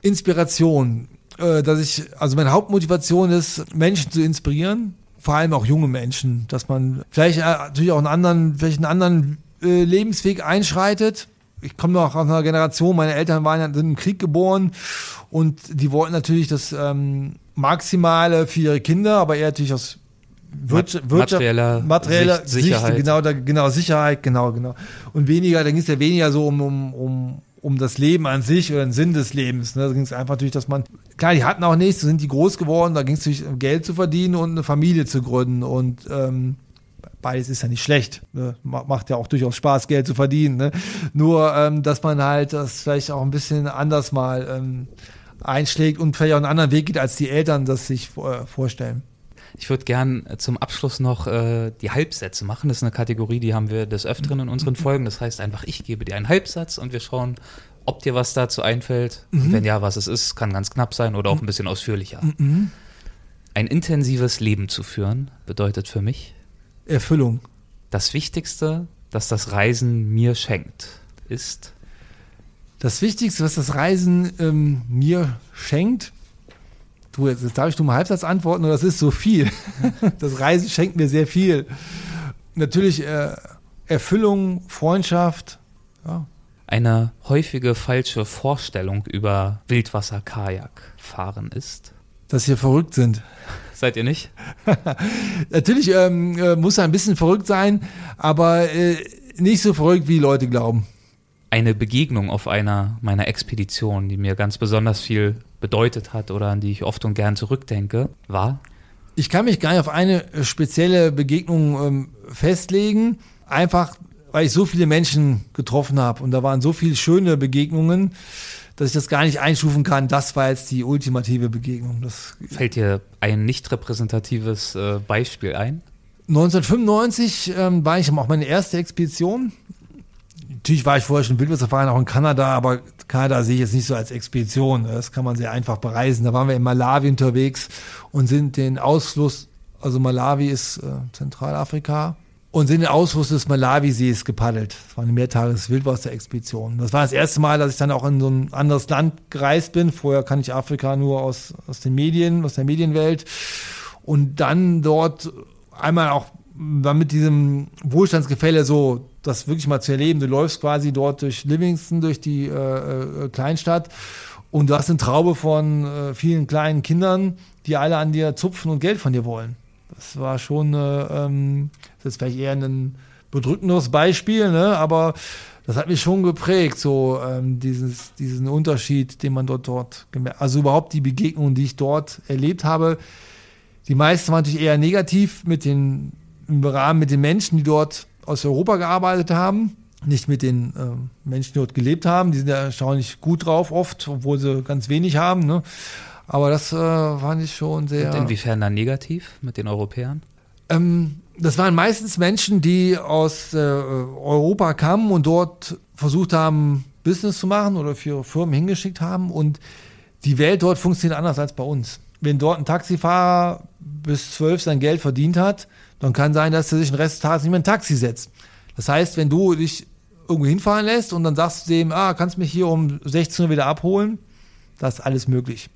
Speaker 3: Inspiration. Äh, dass ich, also meine Hauptmotivation ist, Menschen zu inspirieren, vor allem auch junge Menschen, dass man vielleicht äh, natürlich auch einen anderen, vielleicht einen anderen äh, Lebensweg einschreitet. Ich komme noch aus einer Generation, meine Eltern waren ja sind im Krieg geboren und die wollten natürlich das ähm, Maximale für ihre Kinder, aber eher natürlich aus
Speaker 1: Wirtschaft, materieller,
Speaker 3: materieller Sicht, Sicherheit. Sicht, genau, da, genau, Sicherheit, genau, genau. Und weniger, da ging es ja weniger so um, um, um, um das Leben an sich oder den Sinn des Lebens. Ne? Da ging es einfach natürlich, dass man, klar, die hatten auch nichts, sind die groß geworden, da ging es natürlich Geld zu verdienen und eine Familie zu gründen. Und ähm, beides ist ja nicht schlecht. Ne? Macht ja auch durchaus Spaß, Geld zu verdienen. Ne? Nur, ähm, dass man halt das vielleicht auch ein bisschen anders mal ähm, einschlägt und vielleicht auch einen anderen Weg geht, als die Eltern das sich äh, vorstellen.
Speaker 1: Ich würde gern zum Abschluss noch äh, die Halbsätze machen. Das ist eine Kategorie, die haben wir des Öfteren in unseren Folgen. Das heißt einfach, ich gebe dir einen Halbsatz und wir schauen, ob dir was dazu einfällt. Mhm. Wenn ja, was es ist, kann ganz knapp sein oder auch ein bisschen ausführlicher. Mhm. Ein intensives Leben zu führen bedeutet für mich
Speaker 3: Erfüllung.
Speaker 1: Das Wichtigste, das das Reisen mir schenkt, ist
Speaker 3: das Wichtigste, was das Reisen ähm, mir schenkt. Du, jetzt darf ich nur mal Halbsatz antworten, oder das ist so viel. das Reisen schenkt mir sehr viel. Natürlich äh, Erfüllung, Freundschaft. Ja.
Speaker 1: Eine häufige falsche Vorstellung über Wildwasser-Kajak fahren ist.
Speaker 3: Dass wir verrückt sind.
Speaker 1: Seid ihr nicht?
Speaker 3: Natürlich ähm, äh, muss er ein bisschen verrückt sein, aber äh, nicht so verrückt, wie Leute glauben.
Speaker 1: Eine Begegnung auf einer meiner Expeditionen, die mir ganz besonders viel bedeutet hat oder an die ich oft und gern zurückdenke, war?
Speaker 3: Ich kann mich gar nicht auf eine spezielle Begegnung ähm, festlegen, einfach weil ich so viele Menschen getroffen habe und da waren so viele schöne Begegnungen dass ich das gar nicht einstufen kann. Das war jetzt die ultimative Begegnung. Das
Speaker 1: Fällt dir ein nicht repräsentatives äh, Beispiel ein?
Speaker 3: 1995 ähm, war ich auch meine erste Expedition. Natürlich war ich vorher schon Wildwasserfahrer auch in Kanada, aber Kanada sehe ich jetzt nicht so als Expedition. Das kann man sehr einfach bereisen. Da waren wir in Malawi unterwegs und sind den Ausfluss, also Malawi ist äh, Zentralafrika, und sind den Ausfluss des Malawisees gepaddelt. Das war eine Mehrtages-Wildwasser-Expedition. Das war das erste Mal, dass ich dann auch in so ein anderes Land gereist bin. Vorher kann ich Afrika nur aus, aus den Medien, aus der Medienwelt. Und dann dort einmal auch mit diesem Wohlstandsgefälle so das wirklich mal zu erleben. Du läufst quasi dort durch Livingston, durch die äh, äh, Kleinstadt und du hast eine Traube von äh, vielen kleinen Kindern, die alle an dir zupfen und Geld von dir wollen. Das war schon, äh, ähm, das ist vielleicht eher ein bedrückendes Beispiel, ne? aber das hat mich schon geprägt, so ähm, dieses, diesen Unterschied, den man dort dort gemerkt Also überhaupt die Begegnungen, die ich dort erlebt habe. Die meisten waren natürlich eher negativ mit den, im Rahmen mit den Menschen, die dort aus Europa gearbeitet haben. Nicht mit den äh, Menschen, die dort gelebt haben. Die sind ja erstaunlich gut drauf oft, obwohl sie ganz wenig haben. Ne? Aber das äh, fand ich schon sehr.
Speaker 1: Und inwiefern dann negativ mit den Europäern?
Speaker 3: Ähm, das waren meistens Menschen, die aus äh, Europa kamen und dort versucht haben, Business zu machen oder für ihre Firmen hingeschickt haben. Und die Welt dort funktioniert anders als bei uns. Wenn dort ein Taxifahrer bis zwölf sein Geld verdient hat, dann kann sein, dass er sich den Rest des Tages nicht mehr in ein Taxi setzt. Das heißt, wenn du dich irgendwo hinfahren lässt und dann sagst du dem, ah, kannst mich hier um 16 Uhr wieder abholen, das ist alles möglich.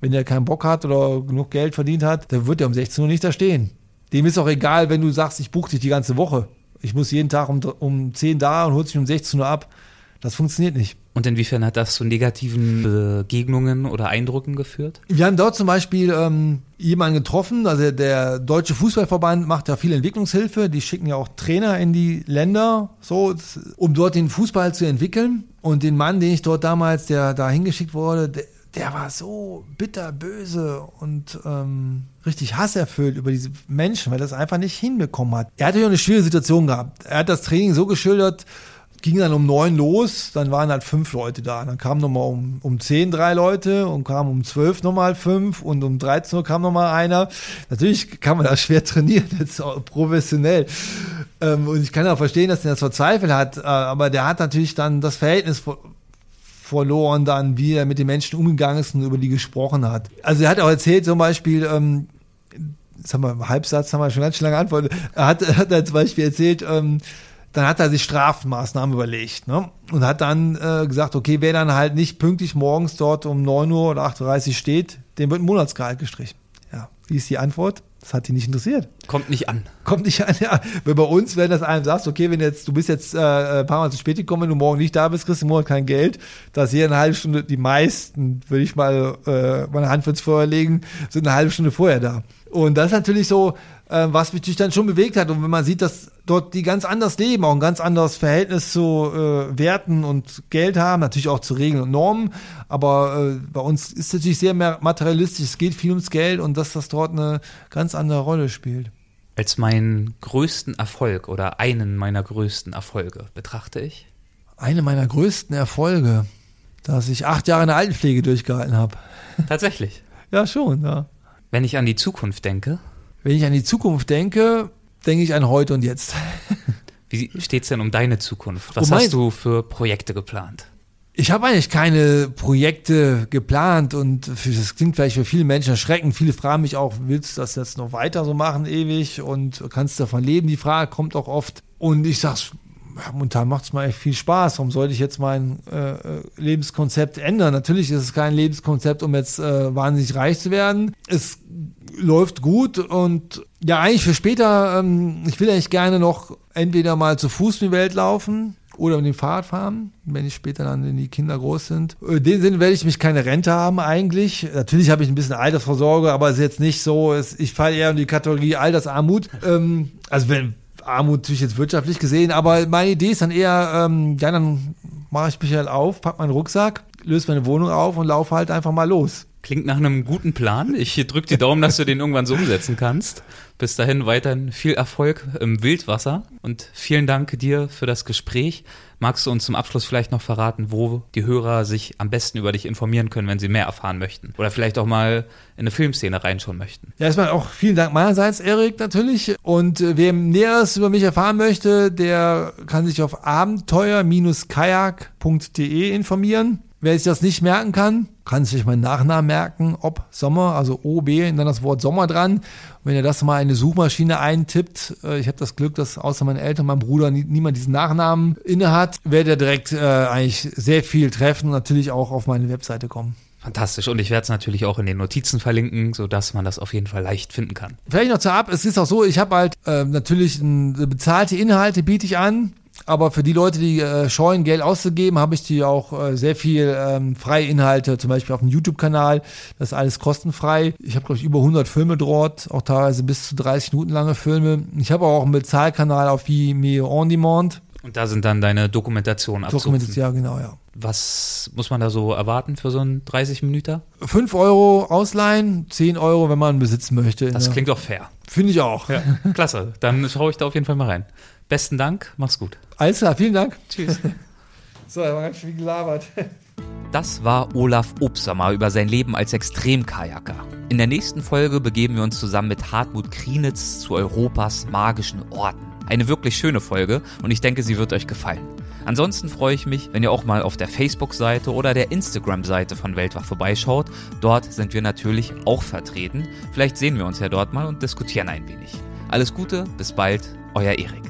Speaker 3: Wenn der keinen Bock hat oder genug Geld verdient hat, dann wird er um 16 Uhr nicht da stehen. Dem ist auch egal, wenn du sagst, ich buche dich die ganze Woche. Ich muss jeden Tag um, um 10 da und holst mich um 16 Uhr ab. Das funktioniert nicht.
Speaker 1: Und inwiefern hat das zu negativen Begegnungen oder Eindrücken geführt?
Speaker 3: Wir haben dort zum Beispiel ähm, jemanden getroffen, also der Deutsche Fußballverband macht ja viel Entwicklungshilfe, die schicken ja auch Trainer in die Länder, so, um dort den Fußball zu entwickeln. Und den Mann, den ich dort damals, der da hingeschickt wurde, der, der war so bitterböse und ähm, richtig hasserfüllt über diese Menschen, weil er das einfach nicht hinbekommen hat. Er hatte ja eine schwierige Situation gehabt. Er hat das Training so geschildert, ging dann um neun los, dann waren halt fünf Leute da. Dann kamen nochmal um, um zehn drei Leute und kamen um zwölf nochmal fünf und um 13 Uhr kam nochmal einer. Natürlich kann man das schwer trainieren, jetzt auch professionell. Ähm, und ich kann auch verstehen, dass er das verzweifelt hat, äh, aber der hat natürlich dann das Verhältnis verloren, dann wie er mit den Menschen umgegangen ist und über die gesprochen hat. Also er hat auch erzählt zum Beispiel, ähm, das haben wir Halbsatz, haben wir schon ganz schön lange antwortet. Er hat, hat er zum Beispiel erzählt, ähm, dann hat er sich Strafmaßnahmen überlegt ne? und hat dann äh, gesagt, okay, wer dann halt nicht pünktlich morgens dort um 9 Uhr oder 8.30 Uhr steht, dem wird ein Monatsgehalt gestrichen. Ja, wie ist die Antwort? Das hat die nicht interessiert.
Speaker 1: Kommt nicht an.
Speaker 3: Kommt nicht an, ja. Weil bei uns, wenn das einem sagst, okay, wenn jetzt, du bist jetzt äh, ein paar Mal zu spät gekommen, wenn du morgen nicht da bist, kriegst du Monat kein Geld. Da ist hier eine halbe Stunde, die meisten, würde ich mal äh, meine Hand ins Feuer legen, sind eine halbe Stunde vorher da. Und das ist natürlich so, äh, was mich dann schon bewegt hat. Und wenn man sieht, dass dort die ganz anders leben, auch ein ganz anderes Verhältnis zu äh, Werten und Geld haben, natürlich auch zu Regeln und Normen. Aber äh, bei uns ist es natürlich sehr materialistisch. Es geht viel ums Geld und dass das dort eine ganz andere Rolle spielt.
Speaker 1: Als meinen größten Erfolg oder einen meiner größten Erfolge betrachte ich?
Speaker 3: Eine meiner größten Erfolge, dass ich acht Jahre in der Altenpflege durchgehalten habe.
Speaker 1: Tatsächlich.
Speaker 3: ja, schon, ja.
Speaker 1: Wenn ich an die Zukunft denke.
Speaker 3: Wenn ich an die Zukunft denke, denke ich an heute und jetzt.
Speaker 1: Wie steht es denn um deine Zukunft? Was hast du für Projekte geplant?
Speaker 3: Ich habe eigentlich keine Projekte geplant und das klingt vielleicht für viele Menschen erschreckend. Viele fragen mich auch, willst du das jetzt noch weiter so machen ewig und kannst davon leben? Die Frage kommt auch oft. Und ich sage, momentan macht es mir echt viel Spaß. Warum sollte ich jetzt mein äh, äh, Lebenskonzept ändern? Natürlich ist es kein Lebenskonzept, um jetzt äh, wahnsinnig reich zu werden. Es läuft gut und ja, eigentlich für später, ähm, ich will eigentlich gerne noch entweder mal zu Fuß in die Welt laufen oder mit dem Fahrrad fahren, wenn ich später dann, wenn die Kinder groß sind. In dem Sinne werde ich mich keine Rente haben eigentlich. Natürlich habe ich ein bisschen Altersvorsorge, aber es ist jetzt nicht so, ich falle eher in die Kategorie Altersarmut. Ähm, also wenn, Armut natürlich jetzt wirtschaftlich gesehen, aber meine Idee ist dann eher, ähm, ja, dann mache ich mich halt auf, pack meinen Rucksack, löse meine Wohnung auf und laufe halt einfach mal los.
Speaker 1: Klingt nach einem guten Plan. Ich drücke die Daumen, dass du den irgendwann so umsetzen kannst. Bis dahin weiterhin viel Erfolg im Wildwasser und vielen Dank dir für das Gespräch. Magst du uns zum Abschluss vielleicht noch verraten, wo die Hörer sich am besten über dich informieren können, wenn sie mehr erfahren möchten? Oder vielleicht auch mal in eine Filmszene reinschauen möchten?
Speaker 3: Ja, erstmal auch vielen Dank meinerseits, Erik, natürlich. Und äh, wer Näheres über mich erfahren möchte, der kann sich auf abenteuer-kajak.de informieren. Wer sich das nicht merken kann, kann sich meinen Nachnamen merken, ob Sommer, also OB, und dann das Wort Sommer dran. Und wenn ihr das mal in eine Suchmaschine eintippt, äh, ich habe das Glück, dass außer meinen Eltern, meinem Bruder nie, niemand diesen Nachnamen inne hat, werdet ihr direkt äh, eigentlich sehr viel treffen und natürlich auch auf meine Webseite kommen.
Speaker 1: Fantastisch. Und ich werde es natürlich auch in den Notizen verlinken, sodass man das auf jeden Fall leicht finden kann.
Speaker 3: Vielleicht noch zur Ab. Es ist auch so, ich habe halt äh, natürlich ein, bezahlte Inhalte biete ich an. Aber für die Leute, die äh, scheuen, Geld auszugeben, habe ich die auch äh, sehr viel ähm, freie Inhalte, zum Beispiel auf dem YouTube-Kanal. Das ist alles kostenfrei. Ich habe, glaube ich, über 100 Filme dort, auch teilweise bis zu 30 Minuten lange Filme. Ich habe auch einen Bezahlkanal auf Vimeo On Demand.
Speaker 1: Und da sind dann deine Dokumentationen
Speaker 3: abzupfen. Dokumentation, ja, genau, ja.
Speaker 1: Was muss man da so erwarten für so einen 30 Minuten?
Speaker 3: 5 Euro ausleihen, 10 Euro, wenn man besitzen möchte.
Speaker 1: Das klingt doch fair.
Speaker 3: Finde ich auch.
Speaker 1: Ja, klasse. Dann schaue ich da auf jeden Fall mal rein. Besten Dank, mach's gut.
Speaker 3: Alles klar, vielen Dank.
Speaker 1: Tschüss.
Speaker 3: so, da war ganz viel gelabert.
Speaker 1: Das war Olaf Obsammer über sein Leben als Extremkajaker. In der nächsten Folge begeben wir uns zusammen mit Hartmut Krienitz zu Europas magischen Orten. Eine wirklich schöne Folge und ich denke, sie wird euch gefallen. Ansonsten freue ich mich, wenn ihr auch mal auf der Facebook-Seite oder der Instagram-Seite von Weltwach vorbeischaut. Dort sind wir natürlich auch vertreten. Vielleicht sehen wir uns ja dort mal und diskutieren ein wenig. Alles Gute, bis bald, euer Erik.